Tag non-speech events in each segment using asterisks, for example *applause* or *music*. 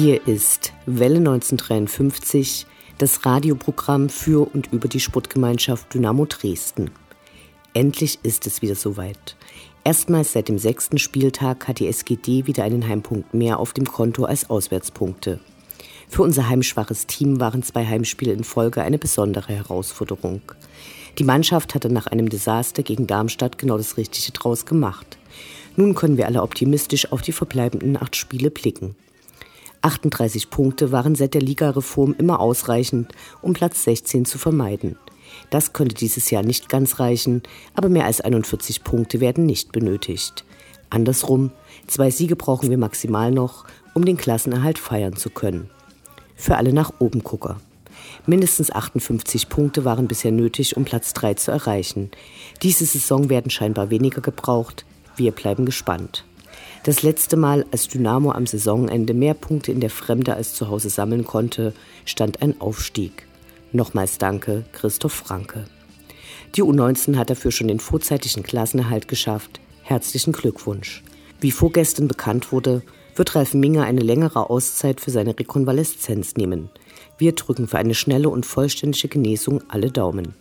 Hier ist Welle 1953, das Radioprogramm für und über die Sportgemeinschaft Dynamo Dresden. Endlich ist es wieder soweit. Erstmals seit dem sechsten Spieltag hat die SGD wieder einen Heimpunkt mehr auf dem Konto als Auswärtspunkte. Für unser heimschwaches Team waren zwei Heimspiele in Folge eine besondere Herausforderung. Die Mannschaft hatte nach einem Desaster gegen Darmstadt genau das Richtige draus gemacht. Nun können wir alle optimistisch auf die verbleibenden acht Spiele blicken. 38 Punkte waren seit der Ligareform immer ausreichend, um Platz 16 zu vermeiden. Das könnte dieses Jahr nicht ganz reichen, aber mehr als 41 Punkte werden nicht benötigt. Andersrum, zwei Siege brauchen wir maximal noch, um den Klassenerhalt feiern zu können. Für alle nach oben Gucker. Mindestens 58 Punkte waren bisher nötig, um Platz 3 zu erreichen. Diese Saison werden scheinbar weniger gebraucht. Wir bleiben gespannt. Das letzte Mal, als Dynamo am Saisonende mehr Punkte in der Fremde als zu Hause sammeln konnte, stand ein Aufstieg. Nochmals danke, Christoph Franke. Die U19 hat dafür schon den vorzeitigen Klassenerhalt geschafft. Herzlichen Glückwunsch. Wie vorgestern bekannt wurde, wird Ralf Minger eine längere Auszeit für seine Rekonvaleszenz nehmen. Wir drücken für eine schnelle und vollständige Genesung alle Daumen.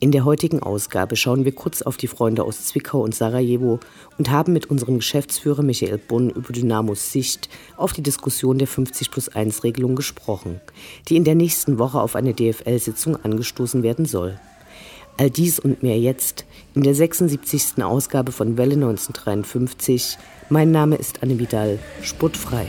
In der heutigen Ausgabe schauen wir kurz auf die Freunde aus Zwickau und Sarajevo und haben mit unserem Geschäftsführer Michael Bunn über Dynamos Sicht auf die Diskussion der 50 plus 1 Regelung gesprochen, die in der nächsten Woche auf eine DFL-Sitzung angestoßen werden soll. All dies und mehr jetzt in der 76. Ausgabe von Welle 1953. Mein Name ist Anne Vidal, sportfrei.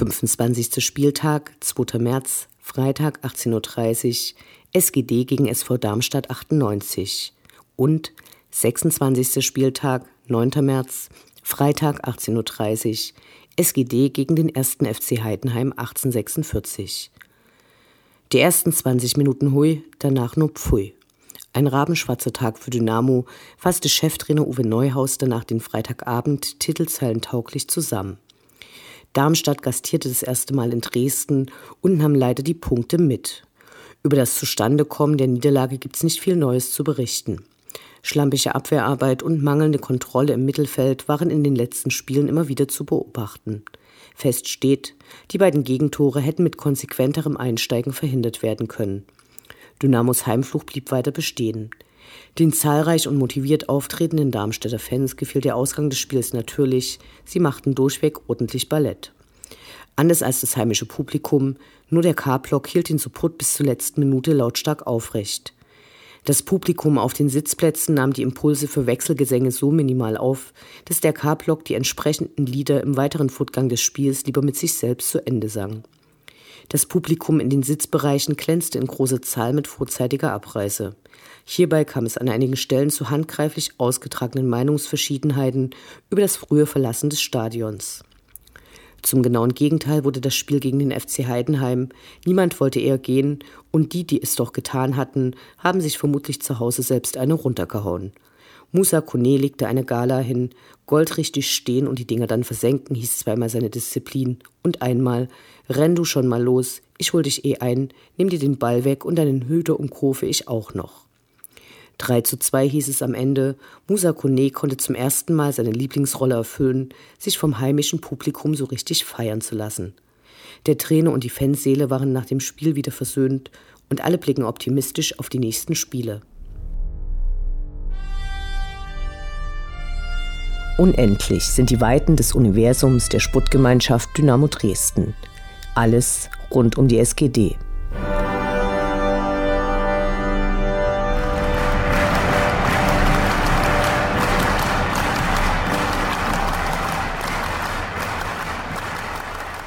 25. Spieltag, 2. März, Freitag 18.30 Uhr, SGD gegen SV Darmstadt 98 und 26. Spieltag, 9. März, Freitag 18.30 Uhr, SGD gegen den 1. FC Heidenheim 1846. Die ersten 20 Minuten hui, danach nur pfui. Ein rabenschwarzer Tag für Dynamo fasste Cheftrainer Uwe Neuhaus danach den Freitagabend titelzeilentauglich zusammen. Darmstadt gastierte das erste Mal in Dresden und nahm leider die Punkte mit. Über das Zustandekommen der Niederlage gibt es nicht viel Neues zu berichten. Schlampige Abwehrarbeit und mangelnde Kontrolle im Mittelfeld waren in den letzten Spielen immer wieder zu beobachten. Fest steht, die beiden Gegentore hätten mit konsequenterem Einsteigen verhindert werden können. Dynamos Heimfluch blieb weiter bestehen. Den zahlreich und motiviert auftretenden Darmstädter Fans gefiel der Ausgang des Spiels natürlich. Sie machten durchweg ordentlich Ballett. Anders als das heimische Publikum, nur der K-Block hielt den Support bis zur letzten Minute lautstark aufrecht. Das Publikum auf den Sitzplätzen nahm die Impulse für Wechselgesänge so minimal auf, dass der K-Block die entsprechenden Lieder im weiteren Fortgang des Spiels lieber mit sich selbst zu Ende sang. Das Publikum in den Sitzbereichen glänzte in großer Zahl mit vorzeitiger Abreise. Hierbei kam es an einigen Stellen zu handgreiflich ausgetragenen Meinungsverschiedenheiten über das frühe Verlassen des Stadions. Zum genauen Gegenteil wurde das Spiel gegen den FC Heidenheim. Niemand wollte eher gehen und die, die es doch getan hatten, haben sich vermutlich zu Hause selbst eine runtergehauen. Musa Kone legte eine Gala hin, goldrichtig stehen und die Dinger dann versenken, hieß zweimal seine Disziplin und einmal, renn du schon mal los, ich hol dich eh ein, nimm dir den Ball weg und deinen Hüter umkurve ich auch noch. 3 zu 2 hieß es am Ende. Musa Kone konnte zum ersten Mal seine Lieblingsrolle erfüllen, sich vom heimischen Publikum so richtig feiern zu lassen. Der Trainer und die Fanseele waren nach dem Spiel wieder versöhnt und alle blicken optimistisch auf die nächsten Spiele. Unendlich sind die Weiten des Universums der Sputtgemeinschaft Dynamo Dresden. Alles rund um die SGD.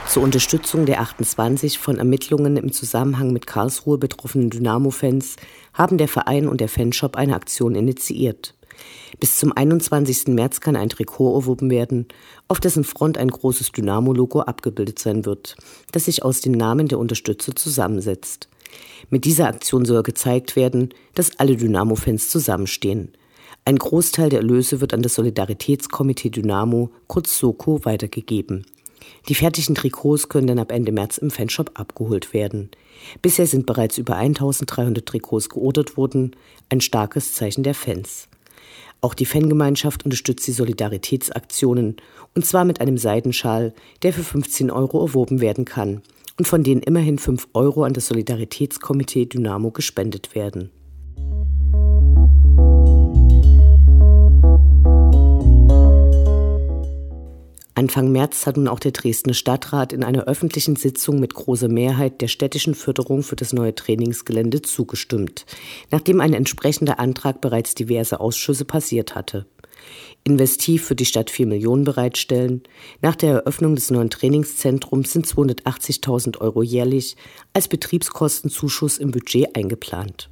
Zur Unterstützung der 28 von Ermittlungen im Zusammenhang mit Karlsruhe betroffenen Dynamo-Fans haben der Verein und der Fanshop eine Aktion initiiert. Bis zum 21. März kann ein Trikot erworben werden, auf dessen Front ein großes Dynamo-Logo abgebildet sein wird, das sich aus den Namen der Unterstützer zusammensetzt. Mit dieser Aktion soll gezeigt werden, dass alle Dynamo-Fans zusammenstehen. Ein Großteil der Erlöse wird an das Solidaritätskomitee Dynamo, kurz SOKO, weitergegeben. Die fertigen Trikots können dann ab Ende März im Fanshop abgeholt werden. Bisher sind bereits über 1300 Trikots geordert worden, ein starkes Zeichen der Fans. Auch die Fangemeinschaft unterstützt die Solidaritätsaktionen, und zwar mit einem Seidenschal, der für 15 Euro erworben werden kann und von denen immerhin 5 Euro an das Solidaritätskomitee Dynamo gespendet werden. Anfang März hat nun auch der Dresdner Stadtrat in einer öffentlichen Sitzung mit großer Mehrheit der städtischen Förderung für das neue Trainingsgelände zugestimmt, nachdem ein entsprechender Antrag bereits diverse Ausschüsse passiert hatte. Investiv für die Stadt 4 Millionen bereitstellen. Nach der Eröffnung des neuen Trainingszentrums sind 280.000 Euro jährlich als Betriebskostenzuschuss im Budget eingeplant.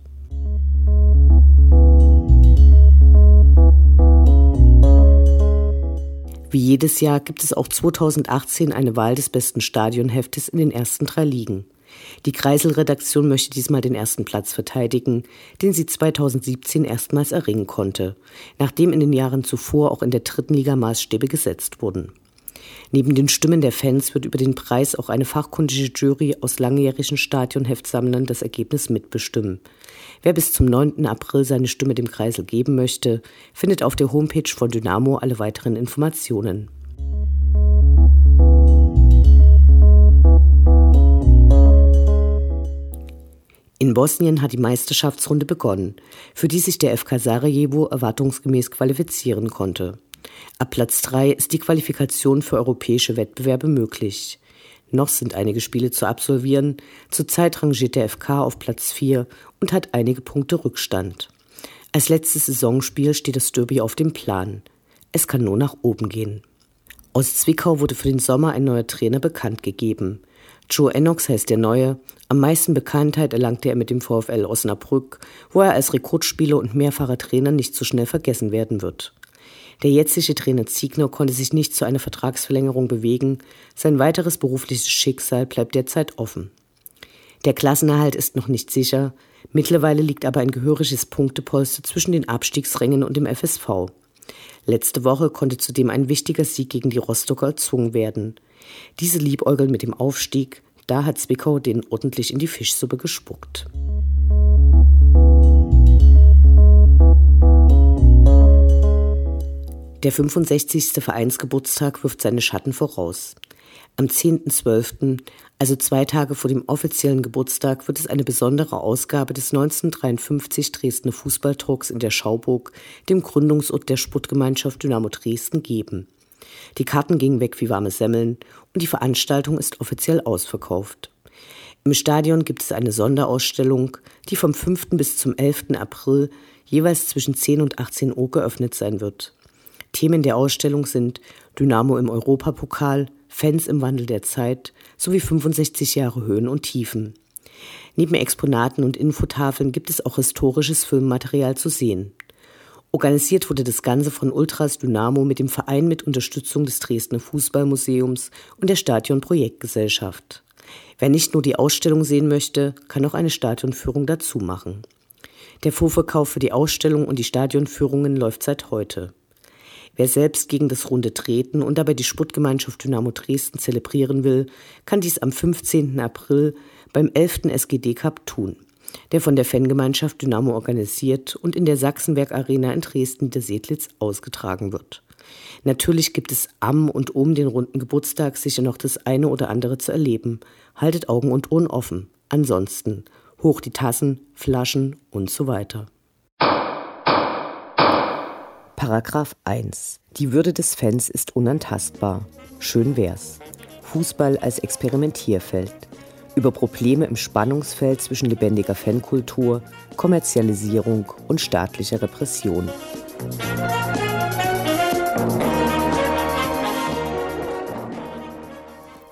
Wie jedes Jahr gibt es auch 2018 eine Wahl des besten Stadionheftes in den ersten drei Ligen. Die Kreisel-Redaktion möchte diesmal den ersten Platz verteidigen, den sie 2017 erstmals erringen konnte, nachdem in den Jahren zuvor auch in der dritten Liga Maßstäbe gesetzt wurden. Neben den Stimmen der Fans wird über den Preis auch eine fachkundige Jury aus langjährigen Stadionheftsammlern das Ergebnis mitbestimmen. Wer bis zum 9. April seine Stimme dem Kreisel geben möchte, findet auf der Homepage von Dynamo alle weiteren Informationen. In Bosnien hat die Meisterschaftsrunde begonnen, für die sich der FK Sarajevo erwartungsgemäß qualifizieren konnte. Ab Platz 3 ist die Qualifikation für europäische Wettbewerbe möglich. Noch sind einige Spiele zu absolvieren. Zurzeit rangiert der FK auf Platz 4 und hat einige Punkte Rückstand. Als letztes Saisonspiel steht das Derby auf dem Plan. Es kann nur nach oben gehen. Aus Zwickau wurde für den Sommer ein neuer Trainer bekannt gegeben. Joe Enox heißt der Neue. Am meisten Bekanntheit erlangte er mit dem VfL Osnabrück, wo er als Rekrutspieler und mehrfacher Trainer nicht so schnell vergessen werden wird. Der jetzige Trainer Ziegner konnte sich nicht zu einer Vertragsverlängerung bewegen. Sein weiteres berufliches Schicksal bleibt derzeit offen. Der Klassenerhalt ist noch nicht sicher. Mittlerweile liegt aber ein gehöriges Punktepolster zwischen den Abstiegsrängen und dem FSV. Letzte Woche konnte zudem ein wichtiger Sieg gegen die Rostocker erzwungen werden. Diese liebäugeln mit dem Aufstieg, da hat Zwickau den ordentlich in die Fischsuppe gespuckt. Der 65. Vereinsgeburtstag wirft seine Schatten voraus. Am 10.12., also zwei Tage vor dem offiziellen Geburtstag, wird es eine besondere Ausgabe des 1953 Dresdner Fußballdrucks in der Schauburg, dem Gründungsort der Sportgemeinschaft Dynamo Dresden, geben. Die Karten gingen weg wie warme Semmeln und die Veranstaltung ist offiziell ausverkauft. Im Stadion gibt es eine Sonderausstellung, die vom 5. bis zum 11. April jeweils zwischen 10 und 18 Uhr geöffnet sein wird. Themen der Ausstellung sind Dynamo im Europapokal, Fans im Wandel der Zeit sowie 65 Jahre Höhen und Tiefen. Neben Exponaten und Infotafeln gibt es auch historisches Filmmaterial zu sehen. Organisiert wurde das Ganze von Ultras Dynamo mit dem Verein mit Unterstützung des Dresdner Fußballmuseums und der Stadion Projektgesellschaft. Wer nicht nur die Ausstellung sehen möchte, kann auch eine Stadionführung dazu machen. Der Vorverkauf für die Ausstellung und die Stadionführungen läuft seit heute. Wer selbst gegen das Runde treten und dabei die Sportgemeinschaft Dynamo Dresden zelebrieren will, kann dies am 15. April beim 11. SGD Cup tun, der von der Fangemeinschaft Dynamo organisiert und in der Sachsenberg Arena in Dresden-Niedersedlitz ausgetragen wird. Natürlich gibt es am und um den runden Geburtstag sicher noch das eine oder andere zu erleben. Haltet Augen und Ohren offen. Ansonsten hoch die Tassen, Flaschen und so weiter. Paragraph 1. Die Würde des Fans ist unantastbar. Schön wär's. Fußball als Experimentierfeld. Über Probleme im Spannungsfeld zwischen lebendiger Fankultur, Kommerzialisierung und staatlicher Repression.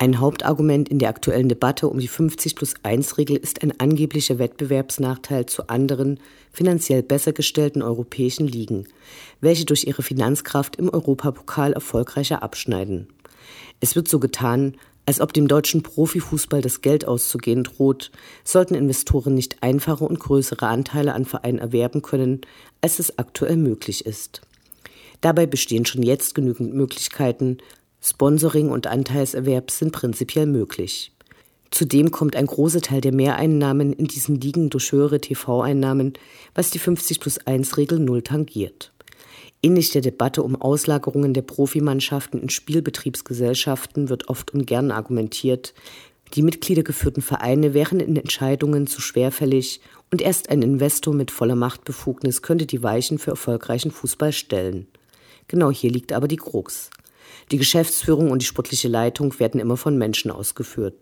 Ein Hauptargument in der aktuellen Debatte um die 50 plus 1 Regel ist ein angeblicher Wettbewerbsnachteil zu anderen, finanziell besser gestellten europäischen Ligen, welche durch ihre Finanzkraft im Europapokal erfolgreicher abschneiden. Es wird so getan, als ob dem deutschen Profifußball das Geld auszugehen droht, sollten Investoren nicht einfache und größere Anteile an Vereinen erwerben können, als es aktuell möglich ist. Dabei bestehen schon jetzt genügend Möglichkeiten, Sponsoring und Anteilserwerb sind prinzipiell möglich. Zudem kommt ein großer Teil der Mehreinnahmen in diesen Ligen durch höhere TV-Einnahmen, was die 50 plus 1 Regel null tangiert. Ähnlich der Debatte um Auslagerungen der Profimannschaften in Spielbetriebsgesellschaften wird oft und gern argumentiert, die mitgliedergeführten Vereine wären in Entscheidungen zu schwerfällig und erst ein Investor mit voller Machtbefugnis könnte die Weichen für erfolgreichen Fußball stellen. Genau hier liegt aber die Krux. Die Geschäftsführung und die sportliche Leitung werden immer von Menschen ausgeführt.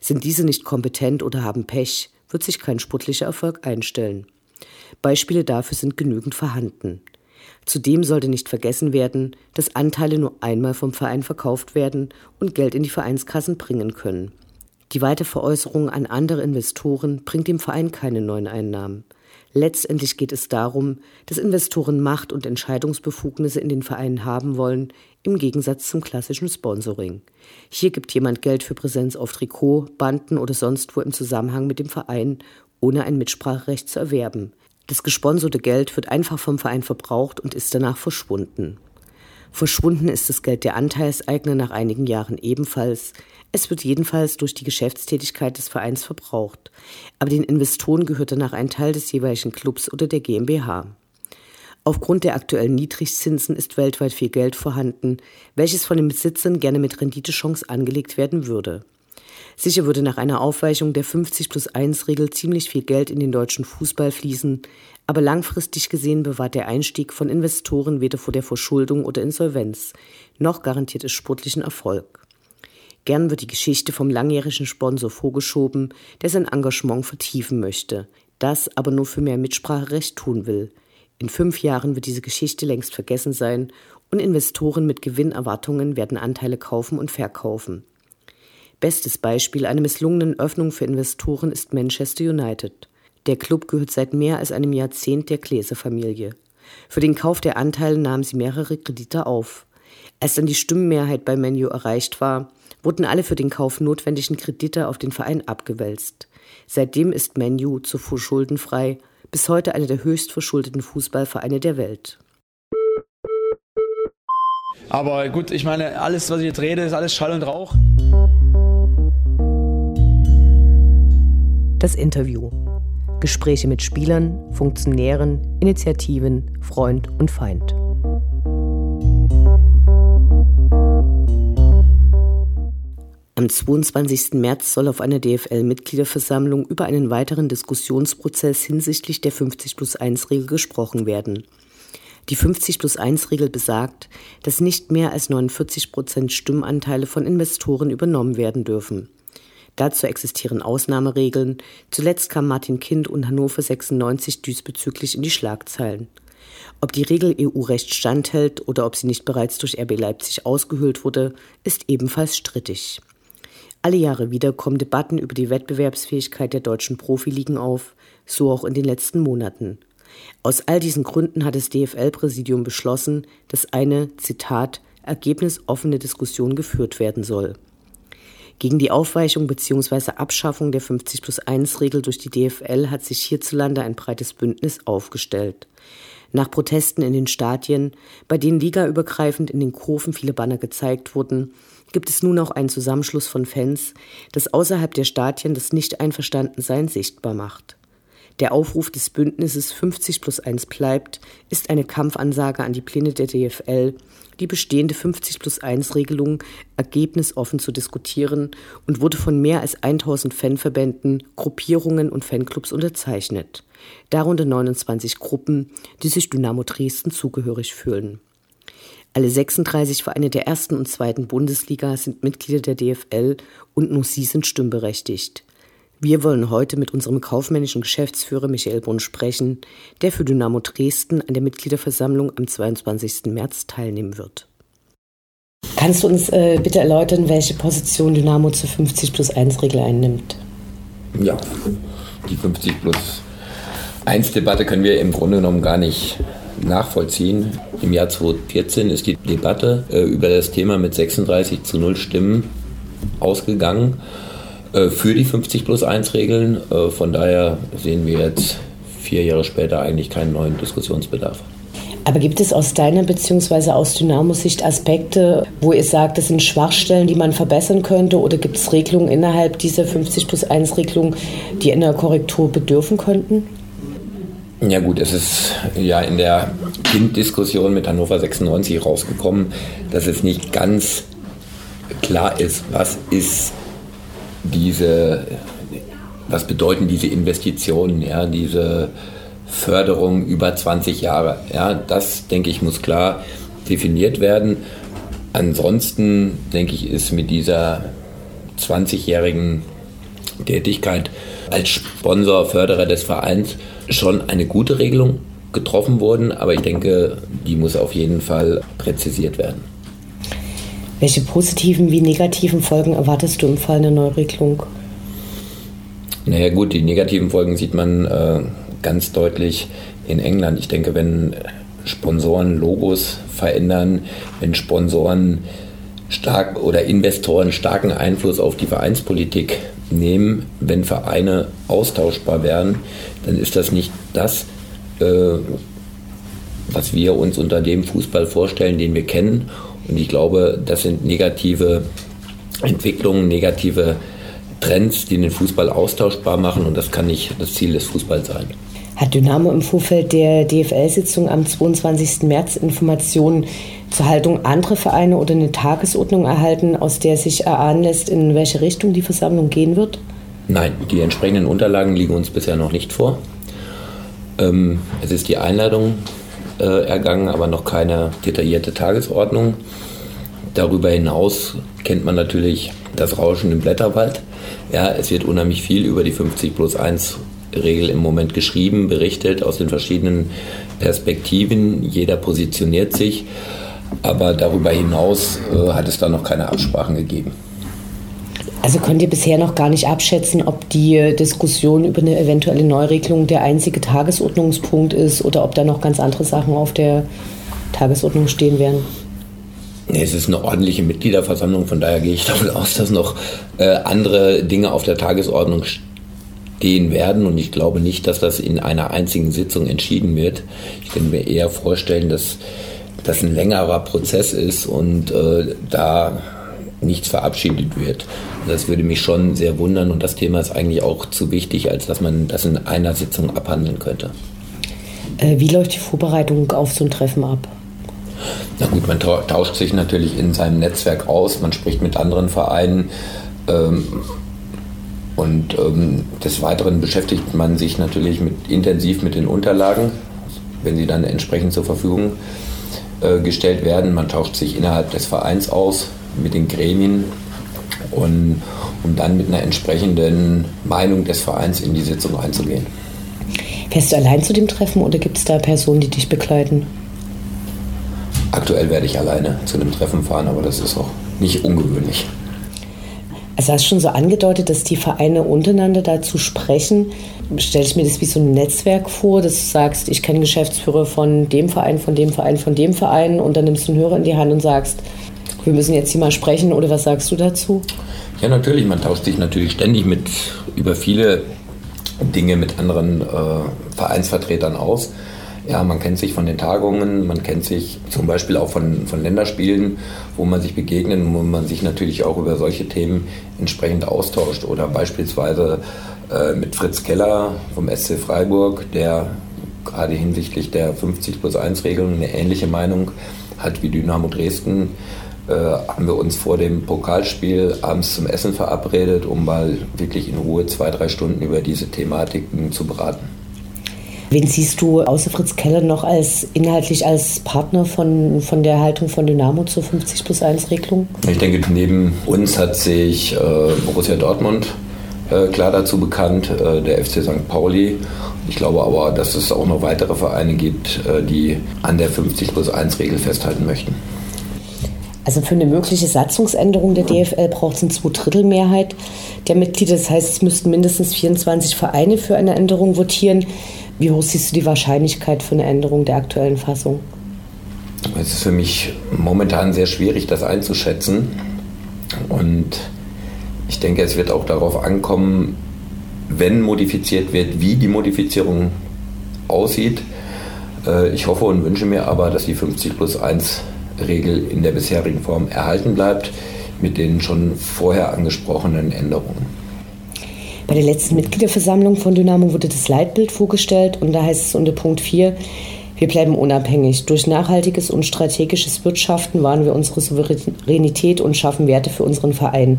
Sind diese nicht kompetent oder haben Pech, wird sich kein sportlicher Erfolg einstellen. Beispiele dafür sind genügend vorhanden. Zudem sollte nicht vergessen werden, dass Anteile nur einmal vom Verein verkauft werden und Geld in die Vereinskassen bringen können. Die Weiterveräußerung an andere Investoren bringt dem Verein keine neuen Einnahmen. Letztendlich geht es darum, dass Investoren Macht und Entscheidungsbefugnisse in den Vereinen haben wollen, im Gegensatz zum klassischen Sponsoring. Hier gibt jemand Geld für Präsenz auf Trikot, Banden oder sonst wo im Zusammenhang mit dem Verein, ohne ein Mitspracherecht zu erwerben. Das gesponserte Geld wird einfach vom Verein verbraucht und ist danach verschwunden. Verschwunden ist das Geld der Anteilseigner nach einigen Jahren ebenfalls. Es wird jedenfalls durch die Geschäftstätigkeit des Vereins verbraucht. Aber den Investoren gehört danach ein Teil des jeweiligen Clubs oder der GmbH. Aufgrund der aktuellen Niedrigzinsen ist weltweit viel Geld vorhanden, welches von den Besitzern gerne mit Renditechance angelegt werden würde. Sicher würde nach einer Aufweichung der 50 plus 1 Regel ziemlich viel Geld in den deutschen Fußball fließen, aber langfristig gesehen bewahrt der Einstieg von Investoren weder vor der Verschuldung oder Insolvenz, noch garantiert es sportlichen Erfolg. Gern wird die Geschichte vom langjährigen Sponsor vorgeschoben, der sein Engagement vertiefen möchte, das aber nur für mehr Mitspracherecht tun will. In fünf Jahren wird diese Geschichte längst vergessen sein und Investoren mit Gewinnerwartungen werden Anteile kaufen und verkaufen. Bestes Beispiel einer misslungenen Öffnung für Investoren ist Manchester United. Der Club gehört seit mehr als einem Jahrzehnt der Gläser-Familie. Für den Kauf der Anteile nahmen sie mehrere Kredite auf. Als dann die Stimmenmehrheit bei Menu erreicht war, wurden alle für den Kauf notwendigen Kredite auf den Verein abgewälzt. Seitdem ist Menu zuvor schuldenfrei, bis heute einer der höchst verschuldeten Fußballvereine der Welt. Aber gut, ich meine, alles, was ich jetzt rede, ist alles Schall und Rauch. Das Interview. Gespräche mit Spielern, Funktionären, Initiativen, Freund und Feind. Am 22. März soll auf einer DFL-Mitgliederversammlung über einen weiteren Diskussionsprozess hinsichtlich der 50 plus 1 Regel gesprochen werden. Die 50 plus 1 Regel besagt, dass nicht mehr als 49 Prozent Stimmanteile von Investoren übernommen werden dürfen. Dazu existieren Ausnahmeregeln. Zuletzt kam Martin Kind und Hannover 96 diesbezüglich in die Schlagzeilen. Ob die Regel EU-Recht standhält oder ob sie nicht bereits durch RB Leipzig ausgehöhlt wurde, ist ebenfalls strittig. Alle Jahre wieder kommen Debatten über die Wettbewerbsfähigkeit der deutschen Profiligen auf, so auch in den letzten Monaten. Aus all diesen Gründen hat das DFL-Präsidium beschlossen, dass eine, Zitat, ergebnisoffene Diskussion geführt werden soll. Gegen die Aufweichung bzw. Abschaffung der 50 plus 1 Regel durch die DFL hat sich hierzulande ein breites Bündnis aufgestellt. Nach Protesten in den Stadien, bei denen ligaübergreifend in den Kurven viele Banner gezeigt wurden, gibt es nun auch einen Zusammenschluss von Fans, das außerhalb der Stadien das Nicht-Einverstandensein sichtbar macht. Der Aufruf des Bündnisses 50 plus 1 bleibt ist eine Kampfansage an die Pläne der DFL, die bestehende 50 plus 1 Regelung ergebnisoffen zu diskutieren und wurde von mehr als 1000 Fanverbänden, Gruppierungen und Fanclubs unterzeichnet. Darunter 29 Gruppen, die sich Dynamo Dresden zugehörig fühlen. Alle 36 Vereine der ersten und zweiten Bundesliga sind Mitglieder der DFL und nur sie sind stimmberechtigt. Wir wollen heute mit unserem kaufmännischen Geschäftsführer Michael Brunn sprechen, der für Dynamo Dresden an der Mitgliederversammlung am 22. März teilnehmen wird. Kannst du uns äh, bitte erläutern, welche Position Dynamo zur 50 plus 1 Regel einnimmt? Ja, die 50 plus 1 Debatte können wir im Grunde genommen gar nicht nachvollziehen. Im Jahr 2014 ist die Debatte äh, über das Thema mit 36 zu 0 Stimmen ausgegangen. Äh, für die 50 plus 1 Regeln. Äh, von daher sehen wir jetzt vier Jahre später eigentlich keinen neuen Diskussionsbedarf. Aber gibt es aus deiner bzw. aus Dynamo-Sicht Aspekte, wo ihr sagt, das sind Schwachstellen, die man verbessern könnte? Oder gibt es Regelungen innerhalb dieser 50 plus 1 Regelung, die einer Korrektur bedürfen könnten? Ja gut, es ist ja in der Kind-Diskussion mit Hannover 96 rausgekommen, dass es nicht ganz klar ist, was ist diese, was bedeuten diese Investitionen, ja, diese Förderung über 20 Jahre. Ja, das, denke ich, muss klar definiert werden. Ansonsten, denke ich, ist mit dieser 20-jährigen Tätigkeit als Sponsor, Förderer des Vereins schon eine gute Regelung getroffen worden, aber ich denke, die muss auf jeden Fall präzisiert werden. Welche positiven wie negativen Folgen erwartest du im Fall einer Neuregelung? Naja gut, die negativen Folgen sieht man äh, ganz deutlich in England. Ich denke, wenn Sponsoren Logos verändern, wenn Sponsoren stark oder Investoren starken Einfluss auf die Vereinspolitik nehmen, wenn Vereine austauschbar werden, dann ist das nicht das, äh, was wir uns unter dem Fußball vorstellen, den wir kennen. Und ich glaube, das sind negative Entwicklungen, negative Trends, die den Fußball austauschbar machen und das kann nicht das Ziel des Fußballs sein. Hat Dynamo im Vorfeld der DFL-Sitzung am 22. März Informationen zur Haltung anderer Vereine oder eine Tagesordnung erhalten, aus der sich erahnen lässt, in welche Richtung die Versammlung gehen wird? Nein, die entsprechenden Unterlagen liegen uns bisher noch nicht vor. Ähm, es ist die Einladung äh, ergangen, aber noch keine detaillierte Tagesordnung. Darüber hinaus kennt man natürlich das Rauschen im Blätterwald. Ja, es wird unheimlich viel über die 50 plus 1 Regel im Moment geschrieben, berichtet aus den verschiedenen Perspektiven. Jeder positioniert sich, aber darüber hinaus äh, hat es da noch keine Absprachen gegeben. Also könnt ihr bisher noch gar nicht abschätzen, ob die Diskussion über eine eventuelle Neuregelung der einzige Tagesordnungspunkt ist oder ob da noch ganz andere Sachen auf der Tagesordnung stehen werden? Nee, es ist eine ordentliche Mitgliederversammlung, von daher gehe ich davon aus, dass noch äh, andere Dinge auf der Tagesordnung stehen werden und ich glaube nicht, dass das in einer einzigen Sitzung entschieden wird. Ich kann mir eher vorstellen, dass das ein längerer Prozess ist und äh, da nichts verabschiedet wird. Das würde mich schon sehr wundern und das Thema ist eigentlich auch zu wichtig, als dass man das in einer Sitzung abhandeln könnte. Äh, wie läuft die Vorbereitung auf so ein Treffen ab? Na gut, man tauscht sich natürlich in seinem Netzwerk aus, man spricht mit anderen Vereinen ähm, und ähm, des Weiteren beschäftigt man sich natürlich mit, intensiv mit den Unterlagen, wenn sie dann entsprechend zur Verfügung äh, gestellt werden. Man tauscht sich innerhalb des Vereins aus, mit den Gremien und um dann mit einer entsprechenden Meinung des Vereins in die Sitzung einzugehen. Fährst du allein zu dem Treffen oder gibt es da Personen, die dich begleiten? Aktuell werde ich alleine zu dem Treffen fahren, aber das ist auch nicht ungewöhnlich. Also hast du schon so angedeutet, dass die Vereine untereinander dazu sprechen. Stelle ich mir das wie so ein Netzwerk vor, dass du sagst, ich kenne Geschäftsführer von dem Verein, von dem Verein, von dem Verein und dann nimmst du einen Hörer in die Hand und sagst, wir müssen jetzt hier mal sprechen oder was sagst du dazu? Ja, natürlich. Man tauscht sich natürlich ständig mit über viele Dinge mit anderen äh, Vereinsvertretern aus. Ja, man kennt sich von den Tagungen, man kennt sich zum Beispiel auch von, von Länderspielen, wo man sich begegnet und wo man sich natürlich auch über solche Themen entsprechend austauscht. Oder beispielsweise äh, mit Fritz Keller vom SC Freiburg, der gerade hinsichtlich der 50 plus 1 Regelung eine ähnliche Meinung hat wie Dynamo Dresden äh, haben wir uns vor dem Pokalspiel abends zum Essen verabredet, um mal wirklich in Ruhe zwei, drei Stunden über diese Thematiken zu beraten. Wen siehst du außer Fritz Keller noch als inhaltlich als Partner von, von der Haltung von Dynamo zur 50 plus 1 Regelung? Ich denke, neben uns hat sich äh, Borussia Dortmund äh, klar dazu bekannt, äh, der FC St. Pauli. Ich glaube aber, dass es auch noch weitere Vereine gibt, äh, die an der 50 plus 1 Regel festhalten möchten. Also für eine mögliche Satzungsänderung der DFL braucht es eine Zweidrittelmehrheit der Mitglieder. Das heißt, es müssten mindestens 24 Vereine für eine Änderung votieren. Wie hoch siehst du die Wahrscheinlichkeit für eine Änderung der aktuellen Fassung? Es ist für mich momentan sehr schwierig, das einzuschätzen. Und ich denke, es wird auch darauf ankommen, wenn modifiziert wird, wie die Modifizierung aussieht. Äh, ich hoffe und wünsche mir aber, dass die 50 plus 1 Regel in der bisherigen Form erhalten bleibt, mit den schon vorher angesprochenen Änderungen. Bei der letzten Mitgliederversammlung von Dynamo wurde das Leitbild vorgestellt und da heißt es unter Punkt 4, wir bleiben unabhängig. Durch nachhaltiges und strategisches Wirtschaften wahren wir unsere Souveränität und schaffen Werte für unseren Verein.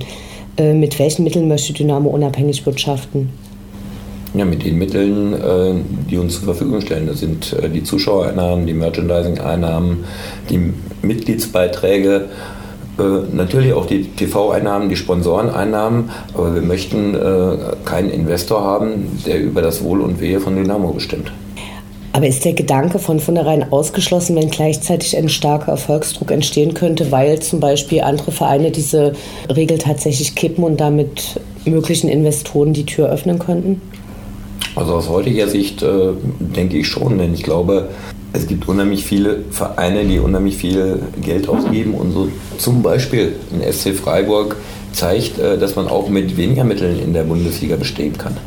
Äh, mit welchen Mitteln möchte Dynamo unabhängig wirtschaften? Ja, mit den Mitteln, äh, die uns zur Verfügung stellen. Das sind äh, die Zuschauereinnahmen, die Merchandising-Einnahmen, die Mitgliedsbeiträge, natürlich auch die TV-Einnahmen, die Sponsoreneinnahmen. Aber wir möchten keinen Investor haben, der über das Wohl und Wehe von Dynamo bestimmt. Aber ist der Gedanke von vornherein ausgeschlossen, wenn gleichzeitig ein starker Erfolgsdruck entstehen könnte, weil zum Beispiel andere Vereine diese Regel tatsächlich kippen und damit möglichen Investoren die Tür öffnen könnten? Also aus heutiger Sicht äh, denke ich schon, denn ich glaube, es gibt unheimlich viele Vereine, die unheimlich viel Geld ausgeben und so zum Beispiel ein SC Freiburg zeigt, äh, dass man auch mit weniger Mitteln in der Bundesliga bestehen kann.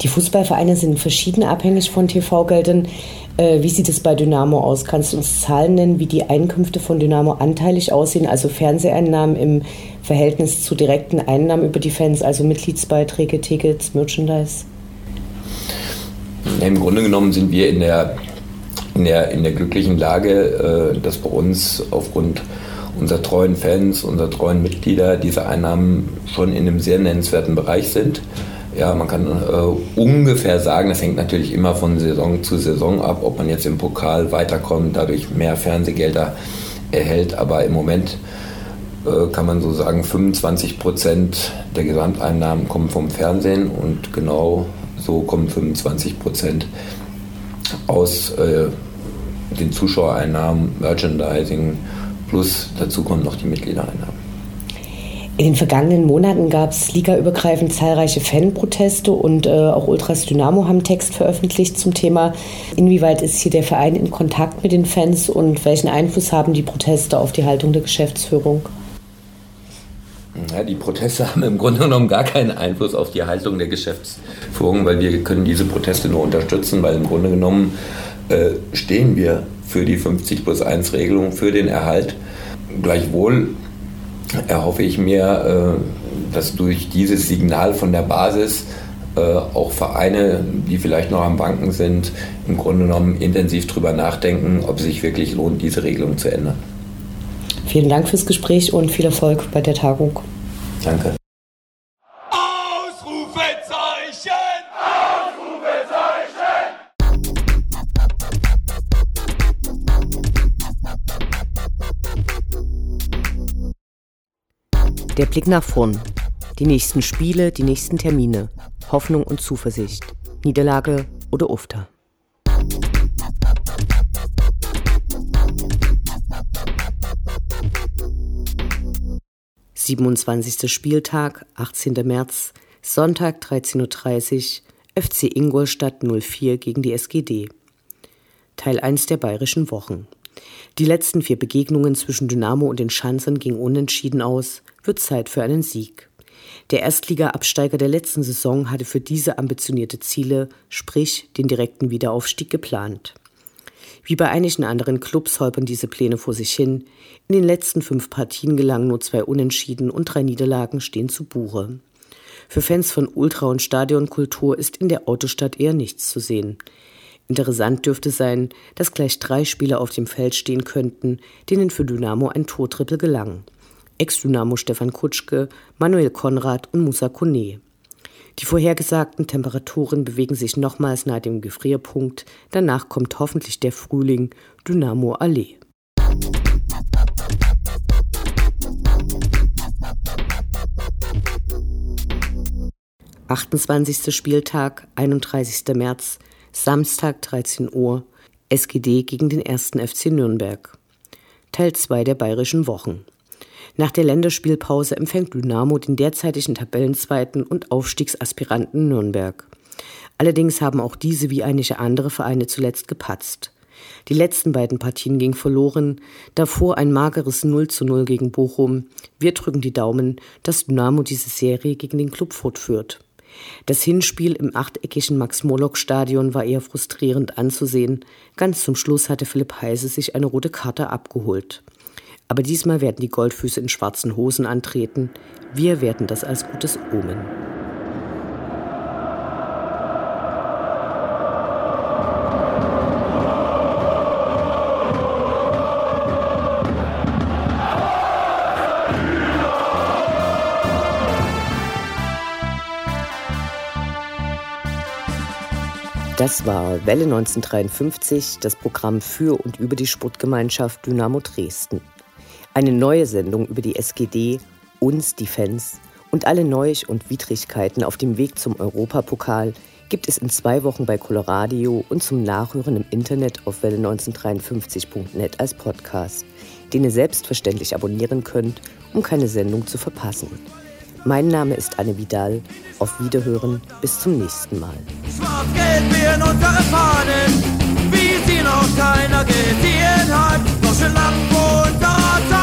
Die Fußballvereine sind verschieden abhängig von TV-Geldern. Äh, wie sieht es bei Dynamo aus? Kannst du uns Zahlen nennen, wie die Einkünfte von Dynamo anteilig aussehen, also Fernseheinnahmen im Verhältnis zu direkten Einnahmen über die Fans, also Mitgliedsbeiträge, Tickets, Merchandise? Im Grunde genommen sind wir in der, in der, in der glücklichen Lage, äh, dass bei uns aufgrund unserer treuen Fans, unserer treuen Mitglieder diese Einnahmen schon in einem sehr nennenswerten Bereich sind. Ja, man kann äh, ungefähr sagen, das hängt natürlich immer von Saison zu Saison ab, ob man jetzt im Pokal weiterkommt, dadurch mehr Fernsehgelder erhält. Aber im Moment äh, kann man so sagen, 25 Prozent der Gesamteinnahmen kommen vom Fernsehen und genau so kommen 25 Prozent aus äh, den Zuschauereinnahmen, Merchandising, plus dazu kommen noch die Mitgliedereinnahmen. In den vergangenen Monaten gab es ligaübergreifend zahlreiche Fanproteste und äh, auch Ultras Dynamo haben Text veröffentlicht zum Thema, inwieweit ist hier der Verein in Kontakt mit den Fans und welchen Einfluss haben die Proteste auf die Haltung der Geschäftsführung? Ja, die Proteste *laughs* haben im Grunde genommen gar keinen Einfluss auf die Haltung der Geschäftsführung, weil wir können diese Proteste nur unterstützen, weil im Grunde genommen äh, stehen wir für die 50 plus 1 Regelung, für den Erhalt. Gleichwohl erhoffe ich mir, äh, dass durch dieses Signal von der Basis äh, auch Vereine, die vielleicht noch am Banken sind, im Grunde genommen intensiv darüber nachdenken, ob es sich wirklich lohnt, diese Regelung zu ändern. Vielen Dank fürs Gespräch und viel Erfolg bei der Tagung. Danke. Der Blick nach vorn. Die nächsten Spiele, die nächsten Termine. Hoffnung und Zuversicht. Niederlage oder Ufter. Siebenundzwanzigster Spieltag, 18. März, Sonntag 13.30 Uhr, FC Ingolstadt 04 gegen die SGD. Teil 1 der Bayerischen Wochen. Die letzten vier Begegnungen zwischen Dynamo und den Schanzern gingen unentschieden aus, wird Zeit für einen Sieg. Der Erstliga-Absteiger der letzten Saison hatte für diese ambitionierte Ziele, sprich den direkten Wiederaufstieg, geplant. Wie bei einigen anderen Clubs holpern diese Pläne vor sich hin. In den letzten fünf Partien gelangen nur zwei Unentschieden und drei Niederlagen stehen zu Buche. Für Fans von Ultra- und Stadionkultur ist in der Autostadt eher nichts zu sehen. Interessant dürfte sein, dass gleich drei Spieler auf dem Feld stehen könnten, denen für Dynamo ein Tortrippel gelang. Ex-Dynamo Stefan Kutschke, Manuel Konrad und Musa Kone. Die vorhergesagten Temperaturen bewegen sich nochmals nahe dem Gefrierpunkt. Danach kommt hoffentlich der Frühling, Dynamo Allee. Achtundzwanzigster Spieltag, 31. März, Samstag 13 Uhr, SGD gegen den 1. FC Nürnberg. Teil 2 der Bayerischen Wochen. Nach der Länderspielpause empfängt Dynamo den derzeitigen Tabellenzweiten und Aufstiegsaspiranten Nürnberg. Allerdings haben auch diese wie einige andere Vereine zuletzt gepatzt. Die letzten beiden Partien gingen verloren, davor ein mageres 0 zu 0 gegen Bochum. Wir drücken die Daumen, dass Dynamo diese Serie gegen den Club fortführt. Das Hinspiel im achteckigen Max-Morlock-Stadion war eher frustrierend anzusehen. Ganz zum Schluss hatte Philipp Heise sich eine rote Karte abgeholt. Aber diesmal werden die Goldfüße in schwarzen Hosen antreten. Wir werten das als gutes Omen. Das war Welle 1953, das Programm für und über die Sportgemeinschaft Dynamo Dresden. Eine neue Sendung über die SGD, uns die Fans und alle Neuigkeiten und Widrigkeiten auf dem Weg zum Europapokal gibt es in zwei Wochen bei Coloradio und zum Nachhören im Internet auf welle1953.net als Podcast, den ihr selbstverständlich abonnieren könnt, um keine Sendung zu verpassen. Mein Name ist Anne Vidal. Auf Wiederhören, bis zum nächsten Mal. Schwarz-Gelb in unter Fahnen, wie sie noch keiner gesehen hat. Noch Deutsche Lampe unter